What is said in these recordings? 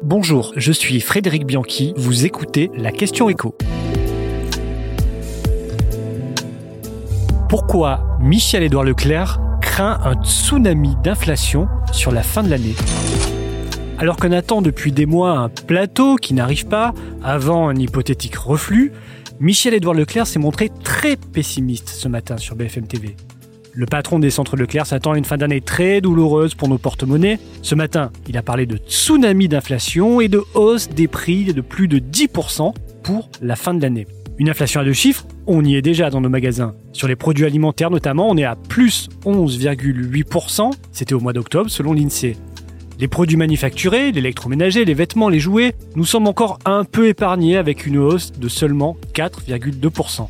Bonjour, je suis Frédéric Bianchi, vous écoutez la question écho. Pourquoi Michel-Édouard Leclerc craint un tsunami d'inflation sur la fin de l'année? Alors qu'on attend depuis des mois un plateau qui n'arrive pas, avant un hypothétique reflux, Michel-Édouard Leclerc s'est montré très pessimiste ce matin sur BFM TV. Le patron des centres Leclerc s'attend à une fin d'année très douloureuse pour nos porte-monnaies. Ce matin, il a parlé de tsunami d'inflation et de hausse des prix de plus de 10% pour la fin de l'année. Une inflation à deux chiffres, on y est déjà dans nos magasins. Sur les produits alimentaires notamment, on est à plus 11,8%, c'était au mois d'octobre selon l'INSEE. Les produits manufacturés, l'électroménager, les vêtements, les jouets, nous sommes encore un peu épargnés avec une hausse de seulement 4,2%.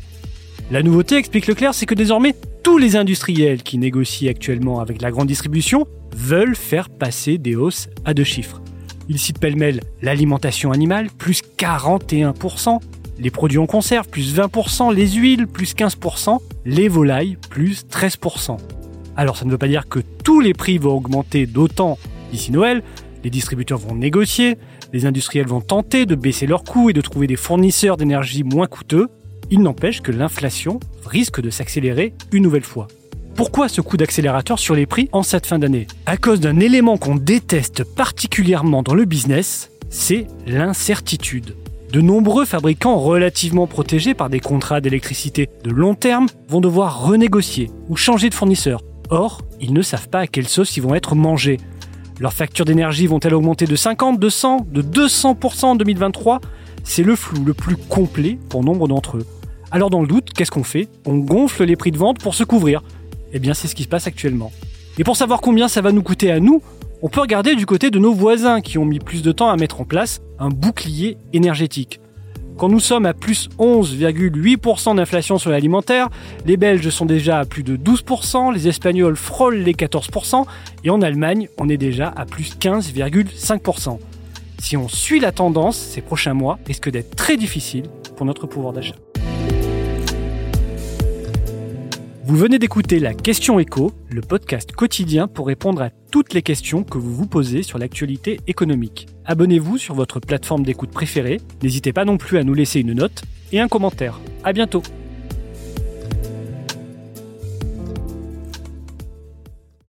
La nouveauté, explique Leclerc, c'est que désormais, tous les industriels qui négocient actuellement avec la grande distribution veulent faire passer des hausses à deux chiffres. Il cite pêle-mêle l'alimentation animale, plus 41%, les produits en conserve, plus 20%, les huiles, plus 15%, les volailles, plus 13%. Alors ça ne veut pas dire que tous les prix vont augmenter d'autant d'ici Noël, les distributeurs vont négocier, les industriels vont tenter de baisser leurs coûts et de trouver des fournisseurs d'énergie moins coûteux, il n'empêche que l'inflation risque de s'accélérer une nouvelle fois. Pourquoi ce coup d'accélérateur sur les prix en cette fin d'année? À cause d'un élément qu'on déteste particulièrement dans le business, c'est l'incertitude. De nombreux fabricants relativement protégés par des contrats d'électricité de long terme vont devoir renégocier ou changer de fournisseur. Or, ils ne savent pas à quelle sauce ils vont être mangés. Leurs factures d'énergie vont-elles augmenter de 50, de 100, de 200% en 2023 C'est le flou le plus complet pour nombre d'entre eux. Alors dans le doute, qu'est-ce qu'on fait? On gonfle les prix de vente pour se couvrir. Eh bien c'est ce qui se passe actuellement. Et pour savoir combien ça va nous coûter à nous, on peut regarder du côté de nos voisins qui ont mis plus de temps à mettre en place un bouclier énergétique. Quand nous sommes à plus 11,8% d'inflation sur l'alimentaire, les Belges sont déjà à plus de 12%, les Espagnols frôlent les 14%, et en Allemagne, on est déjà à plus 15,5%. Si on suit la tendance, ces prochains mois risquent d'être très difficiles pour notre pouvoir d'achat. Vous venez d'écouter la Question Écho, le podcast quotidien pour répondre à toutes les questions que vous vous posez sur l'actualité économique. Abonnez-vous sur votre plateforme d'écoute préférée, n'hésitez pas non plus à nous laisser une note et un commentaire. À bientôt